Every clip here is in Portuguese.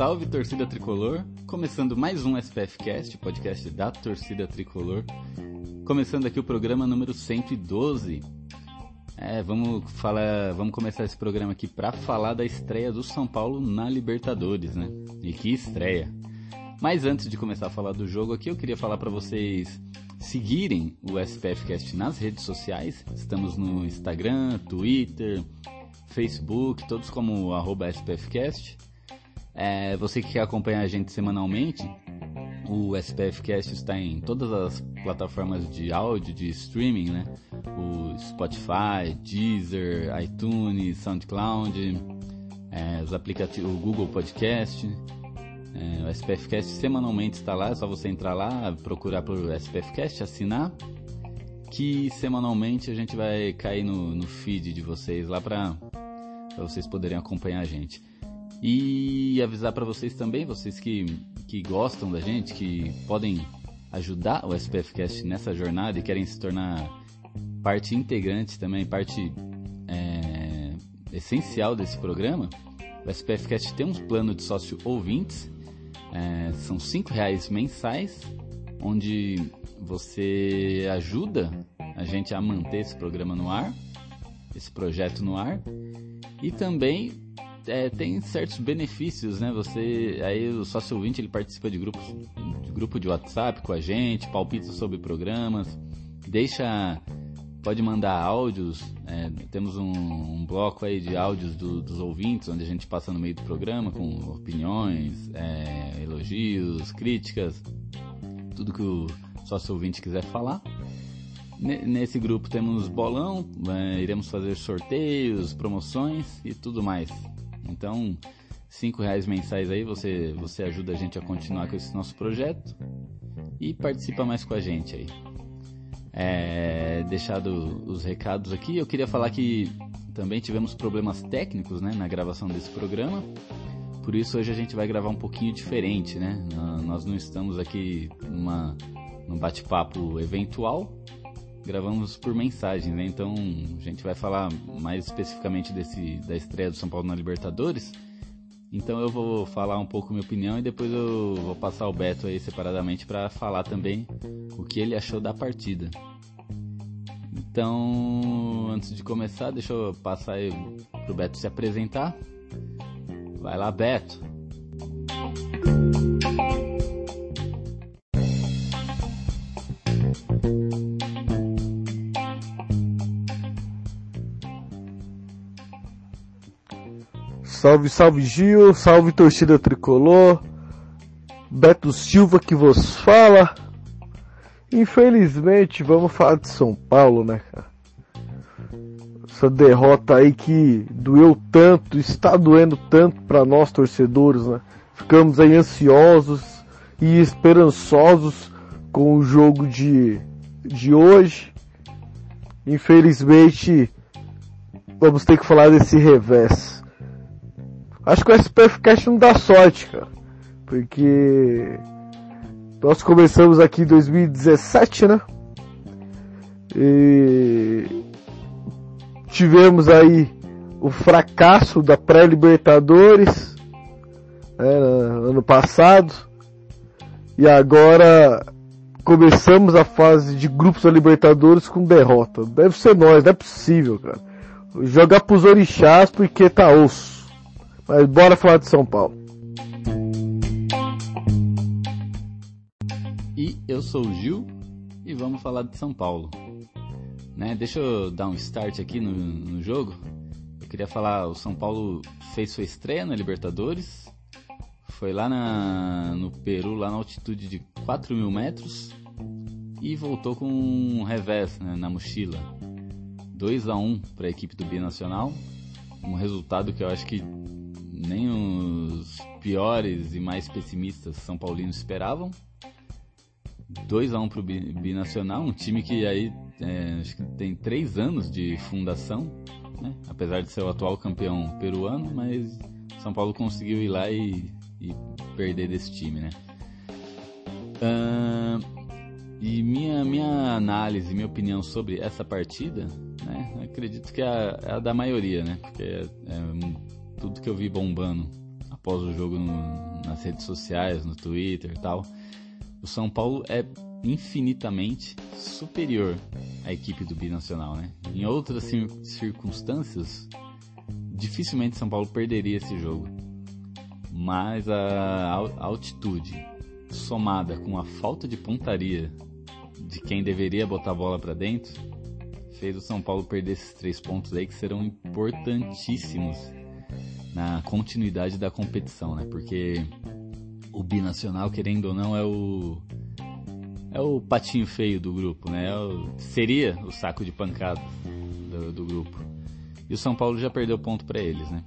Salve, torcida tricolor! Começando mais um SPF Cast, podcast da torcida tricolor. Começando aqui o programa número 112. É, vamos falar, vamos começar esse programa aqui para falar da estreia do São Paulo na Libertadores, né? E que estreia! Mas antes de começar a falar do jogo aqui, eu queria falar para vocês seguirem o SPF Cast nas redes sociais. Estamos no Instagram, Twitter, Facebook, todos como SPFcast. É, você que quer acompanhar a gente semanalmente, o SPF Cast está em todas as plataformas de áudio, de streaming, né? O Spotify, Deezer, iTunes, SoundCloud, é, os aplicativos, o Google Podcast. É, o SPF Cast semanalmente está lá, é só você entrar lá, procurar por SPF Cast, assinar, que semanalmente a gente vai cair no, no feed de vocês lá para vocês poderem acompanhar a gente. E avisar para vocês também, vocês que, que gostam da gente, que podem ajudar o SPFcast nessa jornada e querem se tornar parte integrante também, parte é, essencial desse programa, o SPFcast tem um plano de sócio ouvintes, é, são cinco reais mensais, onde você ajuda a gente a manter esse programa no ar, esse projeto no ar, e também é, tem certos benefícios, né? Você, aí o sócio ouvinte ele participa de grupos, de grupo de WhatsApp com a gente, palpita sobre programas, deixa, pode mandar áudios. É, temos um, um, bloco aí de áudios do, dos ouvintes, onde a gente passa no meio do programa com opiniões, é, elogios, críticas, tudo que o sócio ouvinte quiser falar. Nesse grupo temos bolão, é, iremos fazer sorteios, promoções e tudo mais. Então, cinco reais mensais aí você você ajuda a gente a continuar com esse nosso projeto e participa mais com a gente aí. É, deixado os recados aqui, eu queria falar que também tivemos problemas técnicos né, na gravação desse programa. Por isso hoje a gente vai gravar um pouquinho diferente, né? Nós não estamos aqui numa, num bate-papo eventual, gravamos por mensagem, né? Então a gente vai falar mais especificamente desse da estreia do São Paulo na Libertadores. Então eu vou falar um pouco minha opinião e depois eu vou passar o Beto aí separadamente para falar também o que ele achou da partida. Então, antes de começar, deixa eu passar aí pro Beto se apresentar. Vai lá, Beto. Salve, salve Gil, salve torcida tricolor. Beto Silva que vos fala. Infelizmente, vamos falar de São Paulo, né, cara? Essa derrota aí que doeu tanto, está doendo tanto para nós torcedores, né? Ficamos aí ansiosos e esperançosos com o jogo de, de hoje. Infelizmente, vamos ter que falar desse revés. Acho que o SPF Cash não dá sorte, cara. Porque nós começamos aqui em 2017, né? E tivemos aí o fracasso da pré-libertadores né, ano passado e agora começamos a fase de grupos da Libertadores com derrota. Deve ser nós, não é possível, cara. Jogar pros orixás porque tá osso. Mas bora falar de São Paulo. E eu sou o Gil e vamos falar de São Paulo. Né? Deixa eu dar um start aqui no, no jogo. Eu queria falar, o São Paulo fez sua estreia na Libertadores. Foi lá na, no Peru, lá na altitude de 4 mil metros. E voltou com um revés né, na mochila. 2 a 1 para a equipe do Binacional. Um resultado que eu acho que nem os piores e mais pessimistas São Paulinos esperavam. 2 a 1 pro Binacional, um time que aí é, que tem três anos de fundação, né? apesar de ser o atual campeão peruano, mas São Paulo conseguiu ir lá e, e perder desse time, né? Uh, e minha, minha análise, minha opinião sobre essa partida, né? Acredito que é a, é a da maioria, né? Porque é, é, tudo que eu vi bombando após o jogo no, nas redes sociais, no Twitter e tal. O São Paulo é infinitamente superior à equipe do Binacional, né? Em outras circunstâncias, dificilmente São Paulo perderia esse jogo. Mas a altitude somada com a falta de pontaria de quem deveria botar a bola para dentro, fez o São Paulo perder esses três pontos aí que serão importantíssimos na continuidade da competição, né? Porque o binacional, querendo ou não, é o é o patinho feio do grupo, né? É o, seria o saco de pancada do, do, grupo. E o São Paulo já perdeu ponto para eles, né?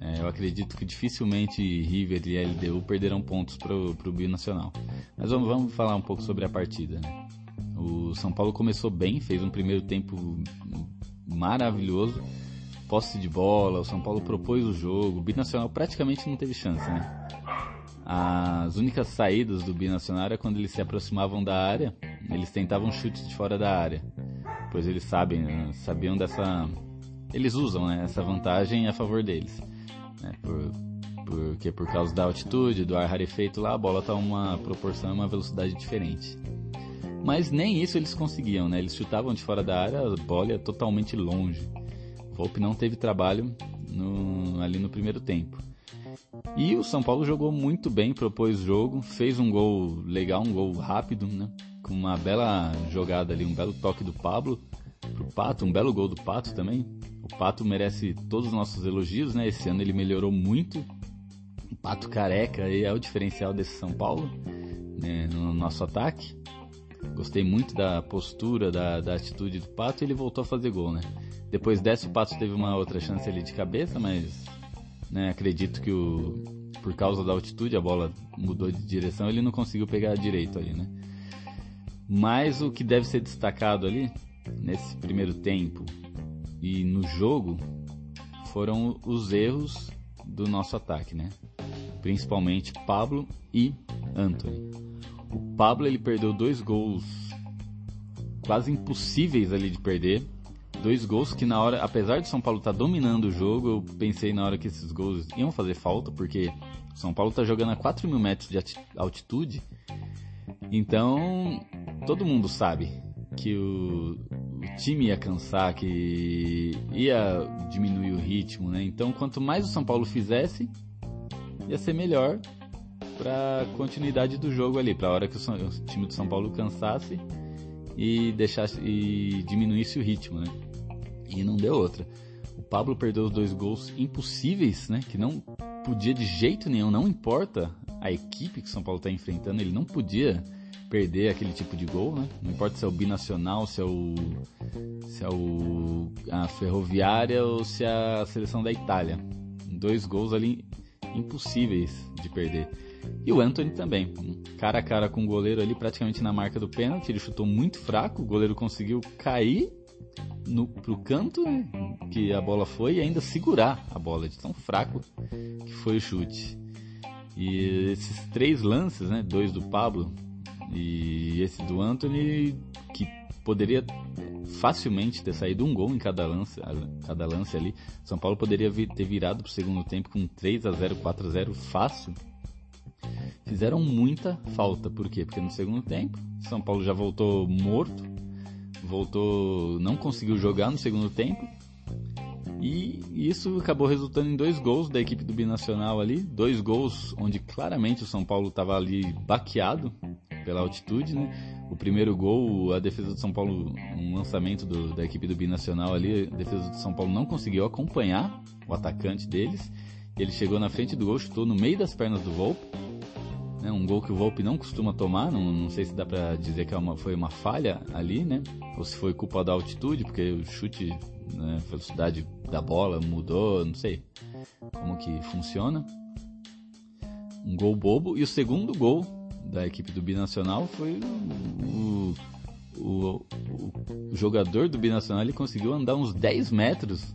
É, eu acredito que dificilmente River e LDU perderão pontos pro, pro binacional. Mas vamos, vamos falar um pouco sobre a partida, né? O São Paulo começou bem, fez um primeiro tempo maravilhoso, posse de bola, o São Paulo propôs o jogo, o Binacional praticamente não teve chance, né? As únicas saídas do Binacional era quando eles se aproximavam da área, eles tentavam chutes de fora da área, pois eles sabem, né? sabiam dessa, eles usam né, essa vantagem a favor deles, né? Por, porque por causa da altitude, do ar rarefeito lá, a bola está uma proporção e uma velocidade diferente. Mas nem isso eles conseguiam, né? Eles chutavam de fora da área, a bola ia totalmente longe. O Volpe não teve trabalho no, ali no primeiro tempo. E o São Paulo jogou muito bem, propôs jogo, fez um gol legal, um gol rápido, né? Com uma bela jogada ali, um belo toque do Pablo pro Pato, um belo gol do Pato também. O Pato merece todos os nossos elogios, né? Esse ano ele melhorou muito. O Pato careca é o diferencial desse São Paulo, né? no nosso ataque. Gostei muito da postura, da, da atitude do Pato e ele voltou a fazer gol, né? Depois dessa o Pato teve uma outra chance ali de cabeça, mas né, acredito que o, por causa da altitude a bola mudou de direção ele não conseguiu pegar direito ali, né? Mas o que deve ser destacado ali, nesse primeiro tempo e no jogo, foram os erros do nosso ataque, né? Principalmente Pablo e Anthony. O Pablo ele perdeu dois gols quase impossíveis ali de perder. Dois gols que na hora, apesar de São Paulo estar tá dominando o jogo, eu pensei na hora que esses gols iam fazer falta, porque São Paulo está jogando a 4 mil metros de altitude. Então, todo mundo sabe que o, o, time ia cansar, que ia diminuir o ritmo, né? Então, quanto mais o São Paulo fizesse, ia ser melhor para continuidade do jogo ali, para a hora que o, o, time de São Paulo cansasse e deixasse e diminuísse o ritmo, né? E não deu outra. O Pablo perdeu os dois gols impossíveis, né? Que não podia de jeito nenhum, não importa a equipe que o São Paulo está enfrentando, ele não podia perder aquele tipo de gol, né? Não importa se é o binacional, se é o se é o a Ferroviária ou se é a seleção da Itália. Dois gols ali impossíveis de perder. E o Anthony também, cara a cara com o goleiro ali, praticamente na marca do pênalti. Ele chutou muito fraco, o goleiro conseguiu cair no, pro canto né, que a bola foi e ainda segurar a bola de tão fraco que foi o chute. E esses três lances, né, dois do Pablo e esse do Anthony, que poderia facilmente ter saído um gol em cada lance, cada lance ali. São Paulo poderia ter virado pro segundo tempo com 3 a 0, 4 a 0 fácil fizeram muita falta. Por quê? Porque no segundo tempo, São Paulo já voltou morto, voltou, não conseguiu jogar no segundo tempo. E isso acabou resultando em dois gols da equipe do Binacional ali, dois gols onde claramente o São Paulo estava ali baqueado pela altitude, né? O primeiro gol, a defesa do São Paulo, um lançamento do, da equipe do Binacional ali, a defesa do São Paulo não conseguiu acompanhar o atacante deles. Ele chegou na frente do gol, chutou no meio das pernas do Volpe né? Um gol que o Volpe não costuma tomar, não, não sei se dá para dizer que é uma, foi uma falha ali, né? Ou se foi culpa da altitude, porque o chute, né, a velocidade da bola mudou, não sei. como que funciona. Um gol bobo. E o segundo gol da equipe do Binacional foi o, o, o jogador do Binacional ele conseguiu andar uns 10 metros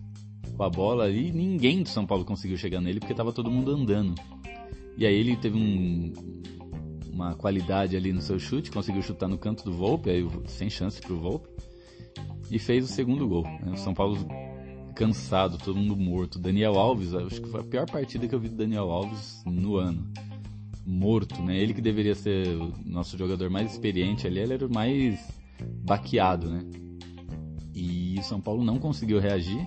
com a bola ali e ninguém do São Paulo conseguiu chegar nele porque estava todo mundo andando. E aí ele teve um, uma qualidade ali no seu chute, conseguiu chutar no canto do Volpe, aí sem chance pro Volpe, e fez o segundo gol. Né? O São Paulo cansado, todo mundo morto. Daniel Alves, acho que foi a pior partida que eu vi do Daniel Alves no ano. Morto, né? Ele que deveria ser o nosso jogador mais experiente ali, ele era o mais baqueado, né? E o São Paulo não conseguiu reagir.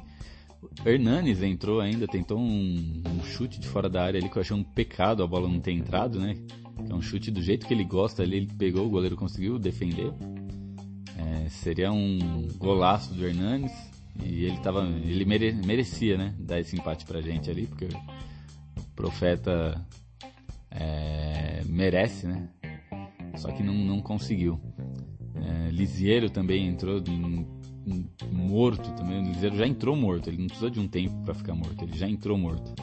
Hernanes entrou ainda, tentou um, um, chute de fora da área ali que eu achei um pecado a bola não ter entrado, né? É um chute do jeito que ele gosta ali, ele pegou, o goleiro conseguiu defender. É, seria um golaço do Hernanes e ele tava, ele mere, merecia, né? Dar esse empate pra gente ali, porque o profeta é, merece, né? Só que não, não conseguiu. É, também entrou morto também. O Lisieiro já entrou morto. Ele não precisou de um tempo para ficar morto. Ele já entrou morto.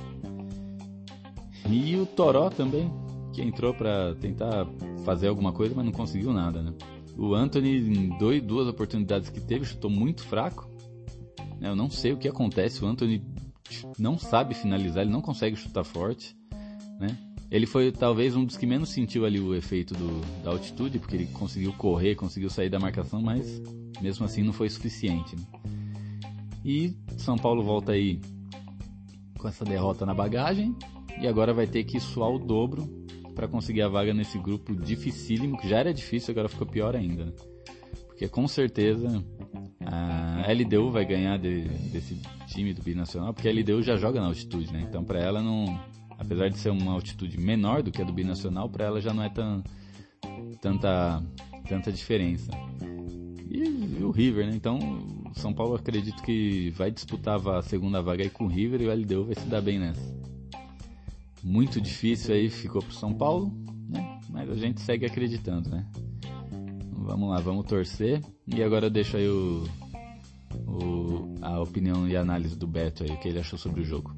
E o Toró também, que entrou para tentar fazer alguma coisa, mas não conseguiu nada, né? O Anthony, em dois, duas oportunidades que teve, chutou muito fraco. Eu não sei o que acontece. O Anthony não sabe finalizar, ele não consegue chutar forte, né? Ele foi talvez um dos que menos sentiu ali o efeito do, da altitude, porque ele conseguiu correr, conseguiu sair da marcação, mas mesmo assim não foi suficiente. Né? E São Paulo volta aí com essa derrota na bagagem e agora vai ter que suar o dobro para conseguir a vaga nesse grupo dificílimo, que já era difícil, agora ficou pior ainda. Né? Porque com certeza a LDU vai ganhar de, desse time do Binacional, porque a LDU já joga na altitude, né? Então para ela não apesar de ser uma altitude menor do que a do binacional, para ela já não é tão, tanta, tanta diferença. E, e, o River, né? Então, São Paulo acredito que vai disputar a segunda vaga aí com o River e o LDU vai se dar bem nessa. Muito difícil aí ficou pro São Paulo, né? Mas a gente segue acreditando, né? Vamos lá, vamos torcer. E agora eu deixo aí o, o, a opinião e análise do Beto aí, o que ele achou sobre o jogo.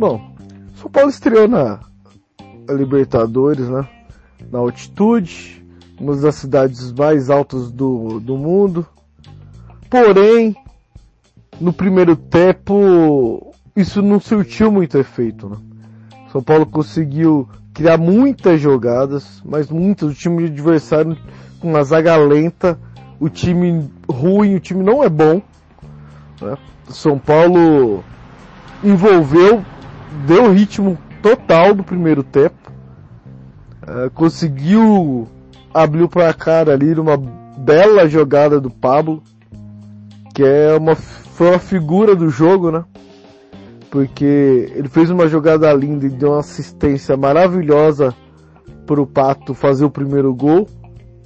Bom, São Paulo estreou na Libertadores, né? Na altitude, uma das cidades mais altas do, do mundo. Porém, no primeiro tempo, isso não surtiu muito efeito, né? São Paulo conseguiu criar muitas jogadas, mas muitas. O time adversário com uma zaga lenta, o time ruim, o time não é bom. Né? São Paulo envolveu deu ritmo total do primeiro tempo. Uh, conseguiu abrir o placar ali numa bela jogada do Pablo, que é uma, foi uma figura do jogo, né? Porque ele fez uma jogada linda e deu uma assistência maravilhosa para o Pato fazer o primeiro gol.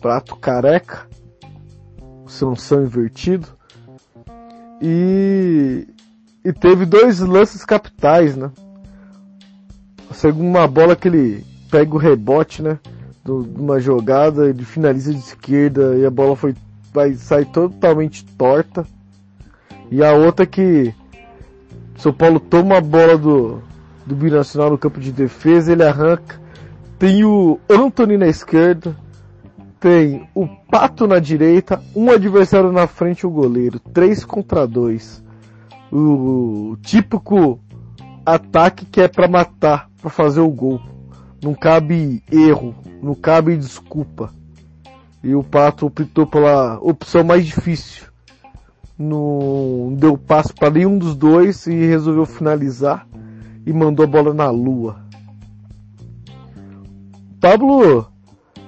Pato careca, Sansão invertido. E, e teve dois lances capitais, né? Uma bola que ele pega o rebote, né? De uma jogada, ele finaliza de esquerda e a bola foi, vai sair totalmente torta. E a outra que São Paulo toma a bola do, do Binacional no campo de defesa, ele arranca. Tem o Antony na esquerda, tem o Pato na direita, um adversário na frente o goleiro. 3 contra 2. O, o típico ataque que é para matar para fazer o gol. Não cabe erro, não cabe desculpa. E o Pato optou pela opção mais difícil. Não deu passo para nenhum dos dois e resolveu finalizar e mandou a bola na lua. Pablo,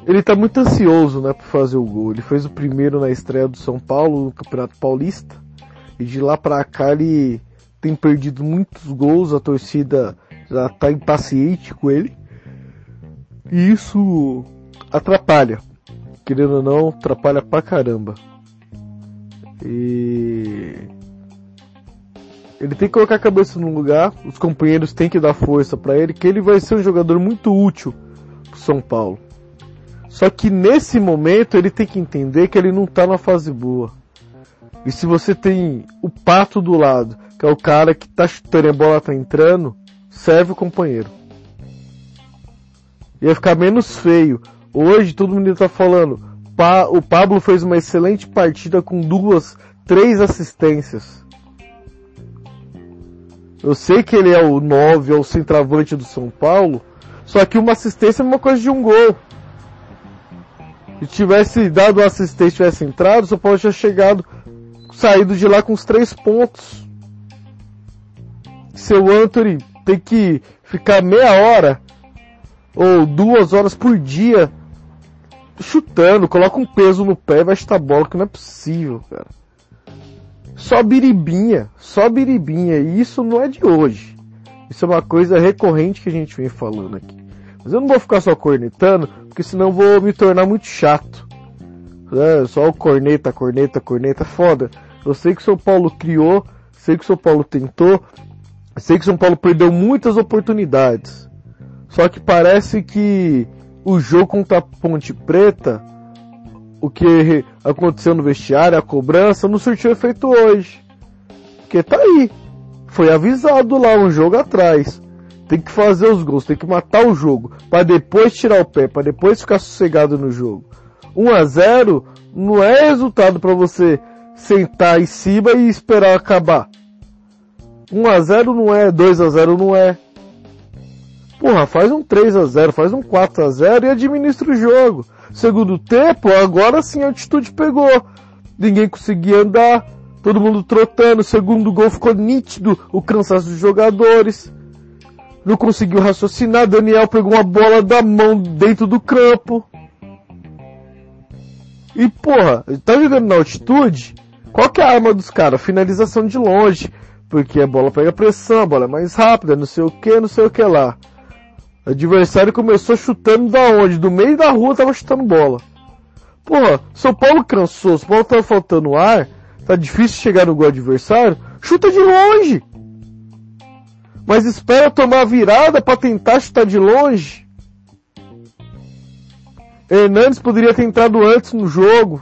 ele tá muito ansioso, né, para fazer o gol. Ele fez o primeiro na estreia do São Paulo no Campeonato Paulista e de lá para cá ele tem perdido muitos gols, a torcida já tá impaciente com ele. E isso atrapalha. Querendo ou não, atrapalha pra caramba. E ele tem que colocar a cabeça no lugar, os companheiros têm que dar força para ele, que ele vai ser um jogador muito útil pro São Paulo. Só que nesse momento ele tem que entender que ele não tá na fase boa. E se você tem o pato do lado, que é o cara que tá chutando a bola tá entrando, serve o companheiro. Ia ficar menos feio. Hoje todo mundo tá falando, pa, o Pablo fez uma excelente partida com duas, três assistências. Eu sei que ele é o 9, é o centroavante do São Paulo, só que uma assistência é uma coisa de um gol. Se tivesse dado uma assistência tivesse entrado, o São Paulo tinha chegado, saído de lá com os três pontos. Seu Anthony tem que ficar meia hora ou duas horas por dia chutando, coloca um peso no pé e vai chutar bola, que não é possível, cara. Só biribinha, só biribinha, e isso não é de hoje. Isso é uma coisa recorrente que a gente vem falando aqui. Mas eu não vou ficar só cornetando, porque senão vou me tornar muito chato. É, só o corneta, corneta, corneta, foda. Eu sei que o São Paulo criou, sei que o São Paulo tentou, sei que São Paulo perdeu muitas oportunidades. Só que parece que o jogo contra a Ponte Preta, o que aconteceu no vestiário, a cobrança, não surtiu efeito hoje. Porque tá aí. Foi avisado lá um jogo atrás. Tem que fazer os gols, tem que matar o jogo, para depois tirar o pé, para depois ficar sossegado no jogo. 1 a 0 não é resultado para você sentar em cima e esperar acabar. 1 a 0 não é, 2 a 0 não é. Porra, faz um 3 a 0 faz um 4 a 0 e administra o jogo. Segundo tempo, agora sim a altitude pegou. Ninguém conseguia andar, todo mundo trotando. Segundo gol ficou nítido o cansaço dos jogadores. Não conseguiu raciocinar. Daniel pegou uma bola da mão dentro do campo. E porra, tá jogando na altitude? Qual que é a arma dos caras? Finalização de longe. Porque a bola pega pressão, a bola é mais rápida, não sei o que, não sei o que lá. O adversário começou chutando da onde? Do meio da rua tava chutando bola. Porra, São Paulo cansou, São Paulo tava faltando ar, tá difícil chegar no gol adversário, chuta de longe. Mas espera tomar virada para tentar chutar de longe. Hernandes poderia ter entrado antes no jogo.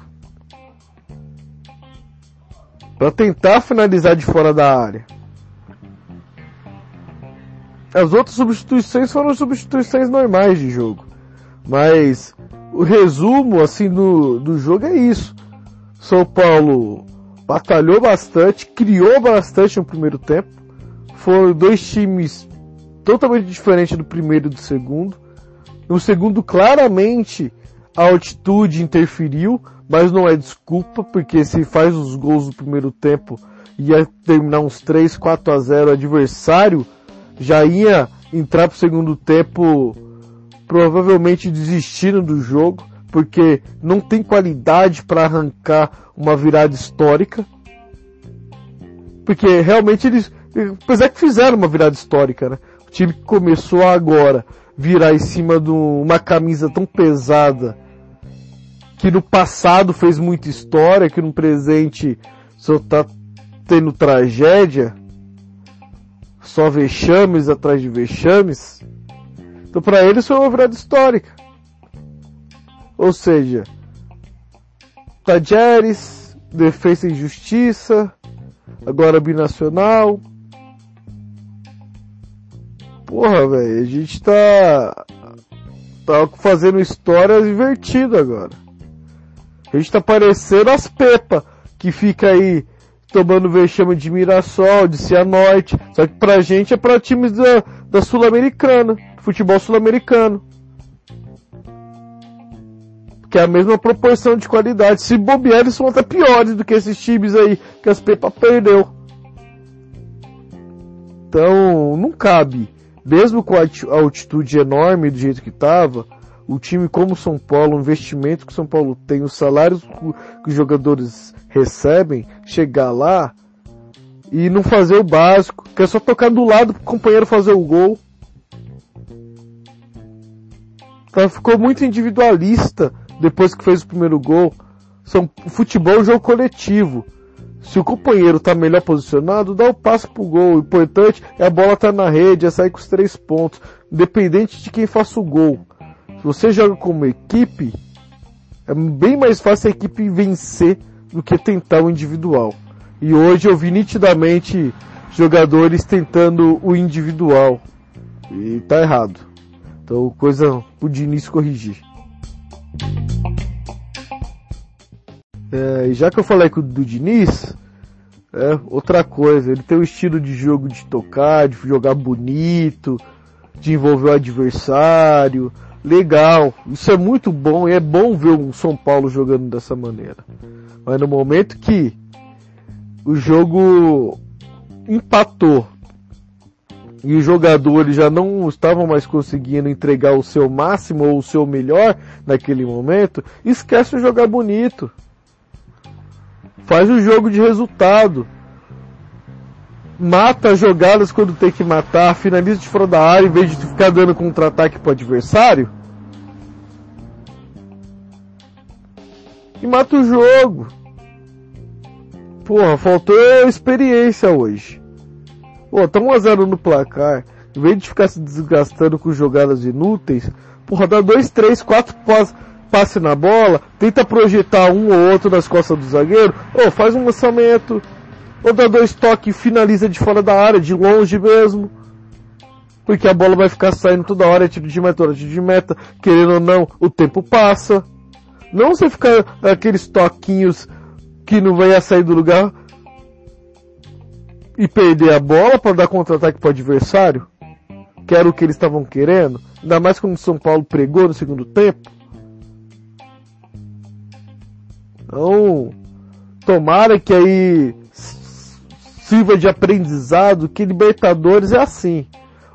Para tentar finalizar de fora da área. As outras substituições foram substituições normais de jogo. Mas o resumo assim do, do jogo é isso. São Paulo batalhou bastante, criou bastante no primeiro tempo. Foram dois times totalmente diferentes do primeiro e do segundo. No segundo, claramente, a altitude interferiu, mas não é desculpa, porque se faz os gols no primeiro tempo, ia terminar uns 3, 4 a 0 adversário, já ia entrar pro segundo tempo provavelmente desistindo do jogo, porque não tem qualidade para arrancar uma virada histórica. Porque realmente eles, apesar que fizeram uma virada histórica, né? O time que começou agora virar em cima de uma camisa tão pesada que no passado fez muita história, que no presente só tá tendo tragédia, só vexames atrás de vexames. Então para eles foi uma virada histórica. Ou seja, Tajeres, defesa e justiça, agora binacional. Porra, velho, a gente tá, tá fazendo história divertida agora. A gente tá parecendo as Pepa, que fica aí tomando vexame de Mirassol, de Cianorte. Só que pra gente é pra times da, da Sul-Americana, futebol sul-americano. Que é a mesma proporção de qualidade. Se bobear, eles são até piores do que esses times aí que as Pepa perdeu. Então, não cabe. Mesmo com a altitude enorme do jeito que tava, o time como São Paulo, o investimento que São Paulo tem, os salários que os jogadores recebem, chegar lá e não fazer o básico, que é só tocar do lado pro companheiro fazer o gol. Então ficou muito individualista depois que fez o primeiro gol. São, futebol é um jogo coletivo. Se o companheiro está melhor posicionado, dá o passe pro gol. O importante é a bola tá na rede, é sair com os três pontos. Independente de quem faça o gol. Você joga como equipe, é bem mais fácil a equipe vencer do que tentar o individual. E hoje eu vi nitidamente jogadores tentando o individual. E tá errado. Então coisa pro Diniz corrigir. É, já que eu falei com o do Diniz, é, outra coisa, ele tem o estilo de jogo de tocar, de jogar bonito, de envolver o adversário. Legal, isso é muito bom e é bom ver o São Paulo jogando dessa maneira. Mas no momento que o jogo empatou e os jogadores já não estavam mais conseguindo entregar o seu máximo ou o seu melhor naquele momento, esquece de jogar bonito. Faz o jogo de resultado. Mata as jogadas quando tem que matar, finaliza de fora da área em vez de ficar dando contra-ataque pro adversário. E mata o jogo. Porra, faltou experiência hoje. Pô, tá 1x0 no placar. Em vez de ficar se desgastando com jogadas inúteis, porra, dá 2, 3, 4 passe na bola, tenta projetar um ou outro nas costas do zagueiro, ou faz um lançamento, ou dá dois toques e finaliza de fora da área, de longe mesmo. Porque a bola vai ficar saindo toda hora, é tiro de meta, tiro de meta, querendo ou não, o tempo passa. Não você ficar aqueles toquinhos que não vai sair do lugar e perder a bola para dar contra-ataque para o adversário, que era o que eles estavam querendo, ainda mais como o São Paulo pregou no segundo tempo. Então, tomara que aí sirva de aprendizado que Libertadores é assim.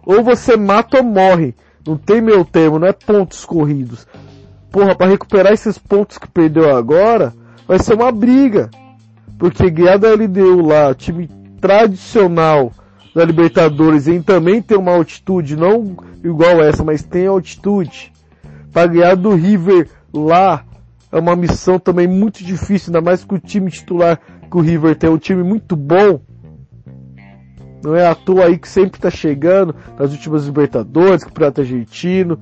Ou você mata ou morre. Não tem meu termo, não é pontos corridos. Porra, para recuperar esses pontos que perdeu agora, vai ser uma briga. Porque ganhar da LDU lá, time tradicional da Libertadores, e também tem uma altitude, não igual essa, mas tem altitude. Para ganhar do River lá, é uma missão também muito difícil, ainda mais com o time titular que o River tem, é um time muito bom. Não é à toa aí que sempre está chegando nas últimas Libertadores, Campeonato Argentino.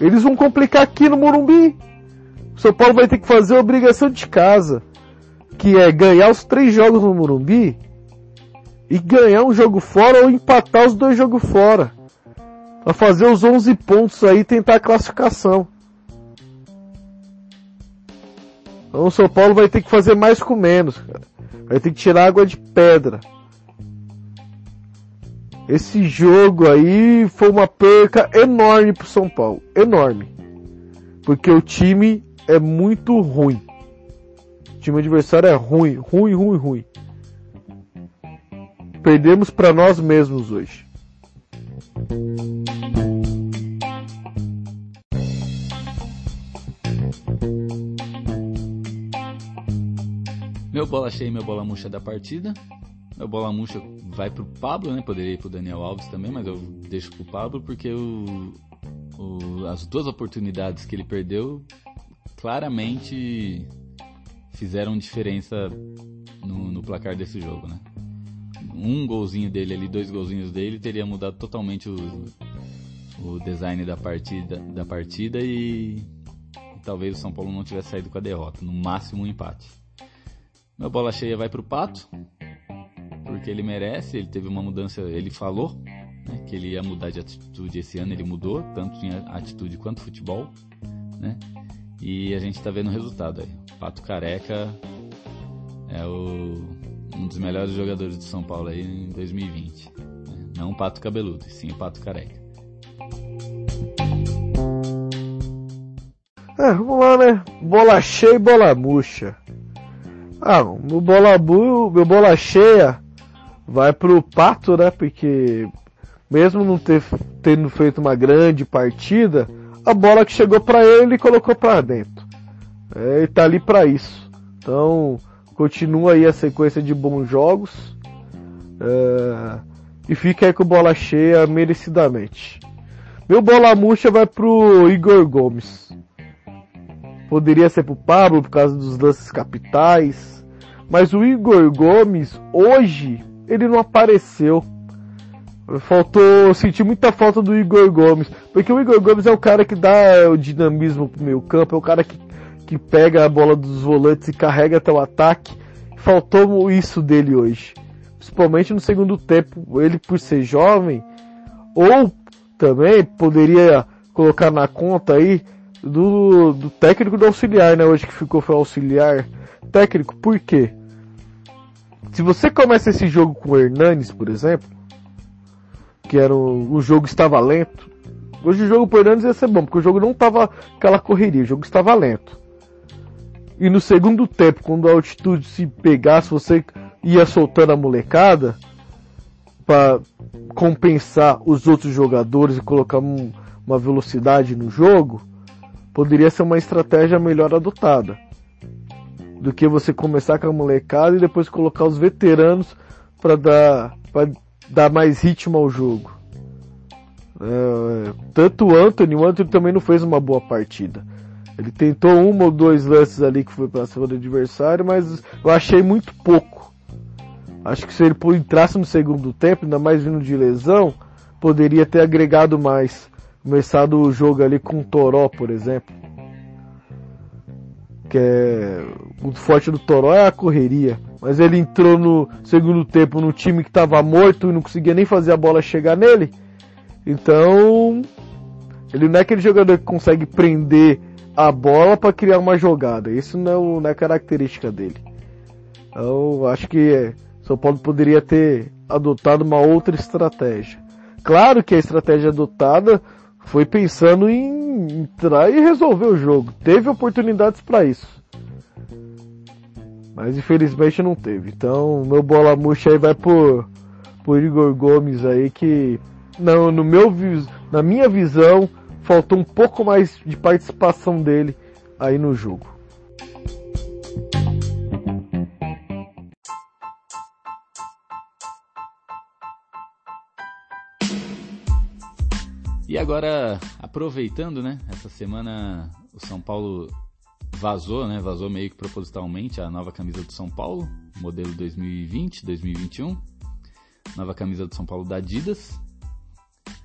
Eles vão complicar aqui no Morumbi. O São Paulo vai ter que fazer a obrigação de casa, que é ganhar os três jogos no Morumbi e ganhar um jogo fora ou empatar os dois jogos fora. Pra fazer os 11 pontos aí e tentar a classificação. Então o São Paulo vai ter que fazer mais com menos, cara. Vai ter que tirar água de pedra. Esse jogo aí foi uma perca enorme pro São Paulo. Enorme. Porque o time é muito ruim. O time adversário é ruim, ruim, ruim, ruim. Perdemos para nós mesmos hoje. Meu bola cheia e meu bola murcha da partida. Meu bola murcha vai pro Pablo, né? Poderia ir pro Daniel Alves também, mas eu deixo pro Pablo porque o, o, as duas oportunidades que ele perdeu claramente fizeram diferença no, no, placar desse jogo, né? Um golzinho dele ali, dois golzinhos dele teria mudado totalmente o, o design da partida, da partida e, e talvez o São Paulo não tivesse saído com a derrota, no máximo um empate. Meu bola cheia vai pro Pato, porque ele merece, ele teve uma mudança, ele falou né, que ele ia mudar de atitude esse ano, ele mudou, tanto em atitude quanto futebol, né? E a gente está vendo o resultado aí. Pato Careca é o, um dos melhores jogadores do São Paulo aí em 2020. Né? Não o Pato Cabeludo, sim o Pato Careca. É, vamos lá, né? Bola cheia e bola murcha. Ah, meu bola, bu, meu bola cheia vai pro Pato, né? Porque mesmo não ter, tendo feito uma grande partida, a bola que chegou para ele, ele colocou para dentro. É, ele tá ali para isso. Então, continua aí a sequência de bons jogos. É, e fica aí com bola cheia merecidamente. Meu bola murcha vai pro Igor Gomes. Poderia ser pro Pablo por causa dos lances capitais. Mas o Igor Gomes, hoje, ele não apareceu. Faltou, senti muita falta do Igor Gomes. Porque o Igor Gomes é o cara que dá o dinamismo pro meio campo, é o cara que, que pega a bola dos volantes e carrega até o ataque. Faltou isso dele hoje. Principalmente no segundo tempo, ele por ser jovem, ou também poderia colocar na conta aí do, do técnico do auxiliar, né? Hoje que ficou foi auxiliar técnico, por quê? Se você começa esse jogo com o Hernanes, por exemplo, que era o, jogo estava lento, hoje o jogo pro Hernanes ia ser bom, porque o jogo não estava aquela correria, o jogo estava lento. E no segundo tempo, quando a altitude se pegasse, você ia soltando a molecada para compensar os outros jogadores e colocar um, uma velocidade no jogo, poderia ser uma estratégia melhor adotada do que você começar com a molecada e depois colocar os veteranos para dar para dar mais ritmo ao jogo. É, tanto o Anthony, o Anthony também não fez uma boa partida. Ele tentou uma ou dois lances ali que foi para cima do adversário, mas eu achei muito pouco. Acho que se ele entrasse no segundo tempo, ainda mais vindo de lesão, poderia ter agregado mais. Começado o jogo ali com o Toró, por exemplo. Que é. O forte do Toró é a correria. Mas ele entrou no segundo tempo no time que estava morto e não conseguia nem fazer a bola chegar nele. Então. Ele não é aquele jogador que consegue prender a bola para criar uma jogada. Isso não, não é característica dele. Então, acho que é, São Paulo poderia ter adotado uma outra estratégia. Claro que a estratégia adotada foi pensando em entrar e resolver o jogo. Teve oportunidades para isso. Mas infelizmente não teve. Então, meu bola murcha aí vai por, por Igor Gomes aí que não, no meu na minha visão faltou um pouco mais de participação dele aí no jogo. E agora, aproveitando, né? Essa semana o São Paulo vazou, né? Vazou meio que propositalmente a nova camisa do São Paulo, modelo 2020, 2021. Nova camisa do São Paulo da Adidas.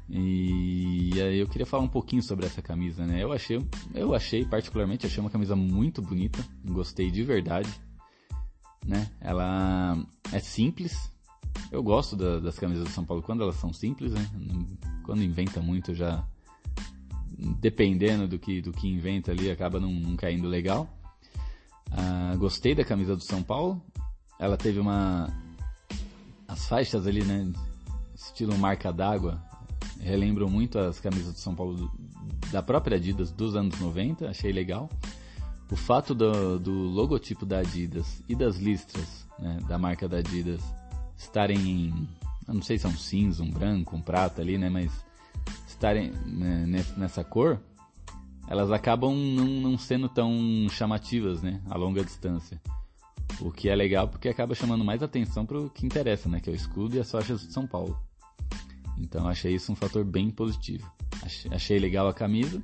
E aí eu queria falar um pouquinho sobre essa camisa, né? Eu achei, eu achei particularmente, achei uma camisa muito bonita, gostei de verdade, né? Ela é simples. Eu gosto da, das camisas do São Paulo quando elas são simples, né? Quando inventa muito já dependendo do que do que inventa ali acaba não, não caindo legal. Ah, gostei da camisa do São Paulo. Ela teve uma as faixas ali, né? Estilo marca d'água, relembram muito as camisas do São Paulo da própria Adidas dos anos 90, achei legal. O fato do, do logotipo da Adidas e das listras né, da marca da Adidas estarem em, eu não sei se é um cinza, um branco, um prata ali, né, mas estarem né, nessa cor, elas acabam não, não sendo tão chamativas, né, a longa distância. O que é legal porque acaba chamando mais atenção para o que interessa, né, que é o escudo e as faixas de São Paulo. Então achei isso um fator bem positivo. Achei legal a camisa.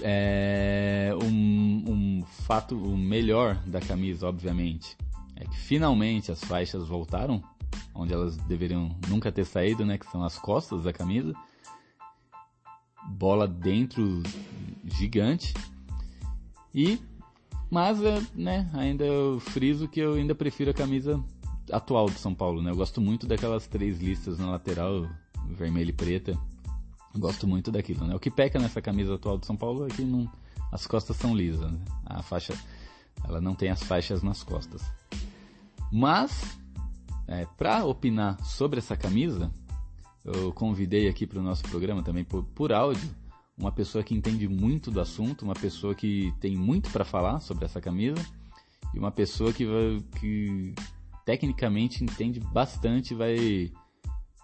É, um, um fato, o melhor da camisa, obviamente, é que finalmente as faixas voltaram, onde elas deveriam nunca ter saído, né? Que são as costas da camisa. Bola dentro gigante. E, mas, é, né? Ainda eu friso que eu ainda prefiro a camisa atual do São Paulo, né? Eu gosto muito daquelas três listas na lateral, vermelha e preta. Gosto muito daquilo, né? O que peca nessa camisa atual do São Paulo é que não, as costas são lisas, né? A faixa, ela não tem as faixas nas costas. Mas, é, para opinar sobre essa camisa, eu convidei aqui para o nosso programa também por, por áudio uma pessoa que entende muito do assunto, uma pessoa que tem muito para falar sobre essa camisa e uma pessoa que, que tecnicamente entende bastante vai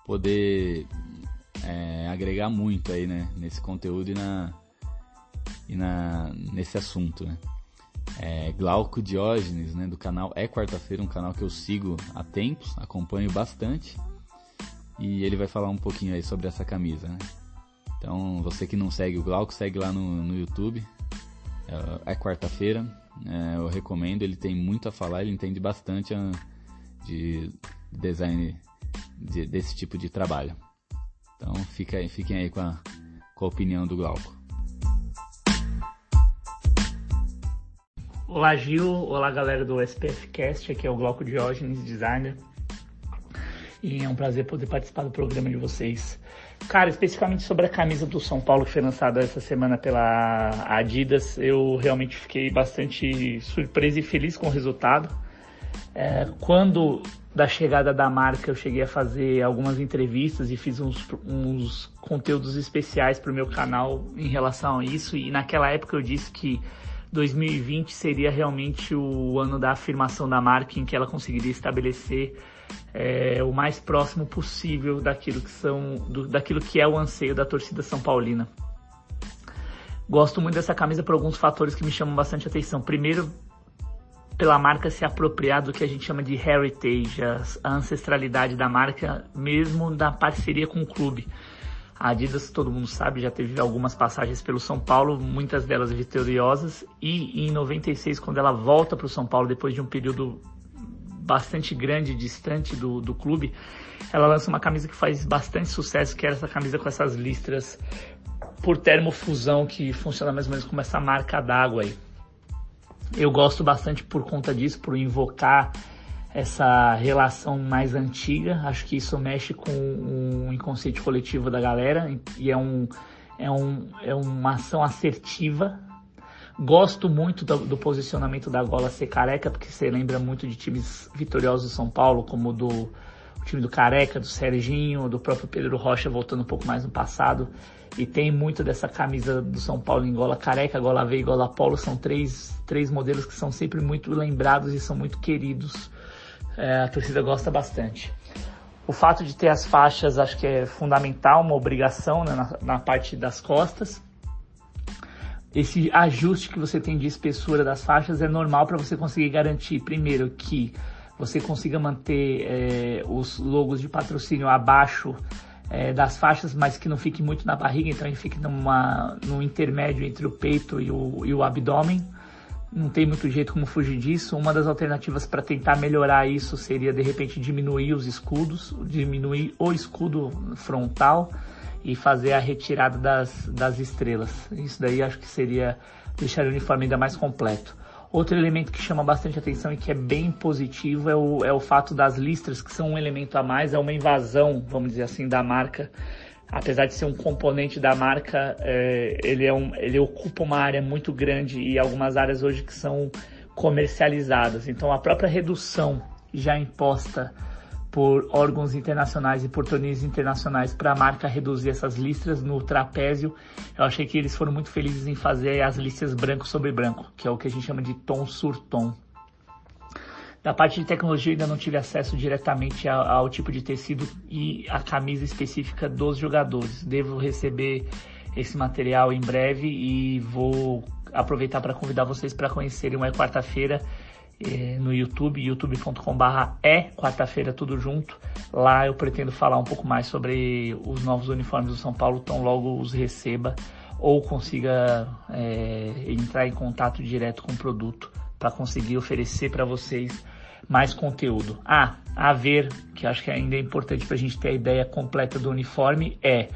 poder é, agregar muito aí, né, nesse conteúdo e na, e na nesse assunto, né. É, Glauco Diógenes, né, do canal É Quarta-feira, um canal que eu sigo há tempos, acompanho bastante, e ele vai falar um pouquinho aí sobre essa camisa, né. Então, você que não segue o Glauco, segue lá no, no YouTube, é, é Quarta-feira, é, eu recomendo, ele tem muito a falar, ele entende bastante a, de design de, desse tipo de trabalho. Então fica fiquem aí com a, com a opinião do Glauco. Olá Gil, olá galera do SPF Cast, aqui é o Glauco Diógenes, designer. E é um prazer poder participar do programa de vocês. Cara, especificamente sobre a camisa do São Paulo que foi lançada essa semana pela Adidas, eu realmente fiquei bastante surpreso e feliz com o resultado. É, quando da chegada da marca eu cheguei a fazer algumas entrevistas e fiz uns, uns conteúdos especiais para o meu canal em relação a isso e naquela época eu disse que 2020 seria realmente o ano da afirmação da marca em que ela conseguiria estabelecer é, o mais próximo possível daquilo que são do, daquilo que é o anseio da torcida são paulina. Gosto muito dessa camisa por alguns fatores que me chamam bastante atenção. Primeiro, pela marca se apropriar do que a gente chama de heritage, a ancestralidade da marca, mesmo da parceria com o clube. A Adidas, todo mundo sabe, já teve algumas passagens pelo São Paulo, muitas delas vitoriosas, e em 96, quando ela volta para o São Paulo, depois de um período bastante grande, distante do, do clube, ela lança uma camisa que faz bastante sucesso, que é essa camisa com essas listras por termofusão, que funciona mais ou menos como essa marca d'água aí. Eu gosto bastante por conta disso, por invocar essa relação mais antiga. Acho que isso mexe com o inconsciente coletivo da galera e é, um, é, um, é uma ação assertiva. Gosto muito do, do posicionamento da gola ser careca, porque você lembra muito de times vitoriosos do São Paulo, como do o time do Careca, do Serginho, do próprio Pedro Rocha voltando um pouco mais no passado. E tem muito dessa camisa do São Paulo em gola careca, gola V e gola polo. São três, três modelos que são sempre muito lembrados e são muito queridos é, a torcida gosta bastante. O fato de ter as faixas acho que é fundamental, uma obrigação né, na, na parte das costas. Esse ajuste que você tem de espessura das faixas é normal para você conseguir garantir, primeiro, que você consiga manter é, os logos de patrocínio abaixo é, das faixas, mas que não fique muito na barriga, então ele fique numa, no intermédio entre o peito e o, e o abdômen não tem muito jeito como fugir disso. Uma das alternativas para tentar melhorar isso seria de repente diminuir os escudos, diminuir o escudo frontal e fazer a retirada das, das estrelas. Isso daí acho que seria deixar o uniforme ainda mais completo. Outro elemento que chama bastante atenção e que é bem positivo é o, é o fato das listras, que são um elemento a mais, é uma invasão, vamos dizer assim, da marca apesar de ser um componente da marca, é, ele, é um, ele ocupa uma área muito grande e algumas áreas hoje que são comercializadas. Então a própria redução já imposta por órgãos internacionais e por torneios internacionais para a marca reduzir essas listras no trapézio, eu achei que eles foram muito felizes em fazer as listras branco sobre branco, que é o que a gente chama de tom sur tom. Da parte de tecnologia, ainda não tive acesso diretamente ao, ao, tipo de tecido e a camisa específica dos jogadores. Devo receber esse material em breve e vou aproveitar para convidar vocês para conhecerem uma quarta-feira eh, no YouTube, youtube.com/barra é quarta-feira tudo junto. Lá eu pretendo falar um pouco mais sobre os novos uniformes do São Paulo, tão logo os receba ou consiga é, entrar em contato direto com o produto para conseguir oferecer para vocês mais conteúdo. Ah, a ver, que acho que ainda é importante para a gente ter a ideia completa do uniforme, é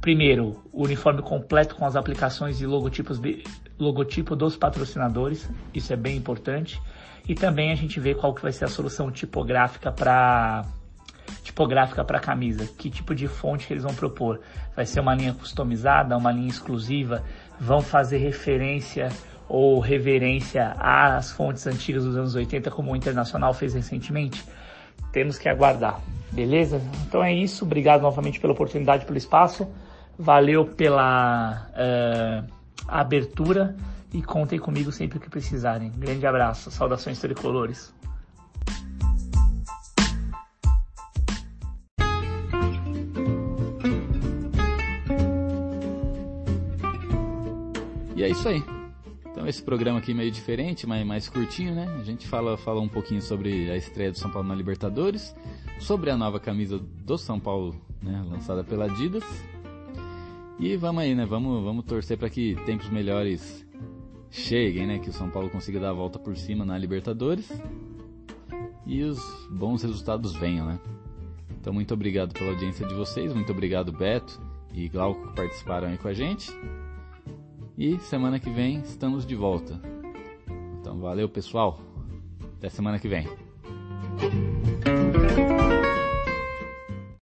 primeiro o uniforme completo com as aplicações e logotipos de, logotipo dos patrocinadores, isso é bem importante. E também a gente vê qual que vai ser a solução tipográfica para tipográfica para camisa, que tipo de fonte que eles vão propor. Vai ser uma linha customizada, uma linha exclusiva, vão fazer referência ou reverência às fontes antigas dos anos 80, como o Internacional fez recentemente? Temos que aguardar, beleza? Então é isso, obrigado novamente pela oportunidade, pelo espaço, valeu pela uh, abertura e contem comigo sempre que precisarem. Grande abraço, saudações tricolores. E é isso aí. Então esse programa aqui meio diferente, mas mais curtinho, né? A gente fala, fala um pouquinho sobre a estreia do São Paulo na Libertadores, sobre a nova camisa do São Paulo, né, lançada pela Adidas. E vamos aí, né? Vamos, vamos torcer para que tempos melhores cheguem, né? Que o São Paulo consiga dar a volta por cima na Libertadores e os bons resultados venham, né? Então muito obrigado pela audiência de vocês, muito obrigado Beto e Glauco que participaram aí com a gente. E semana que vem estamos de volta. Então valeu pessoal, até semana que vem.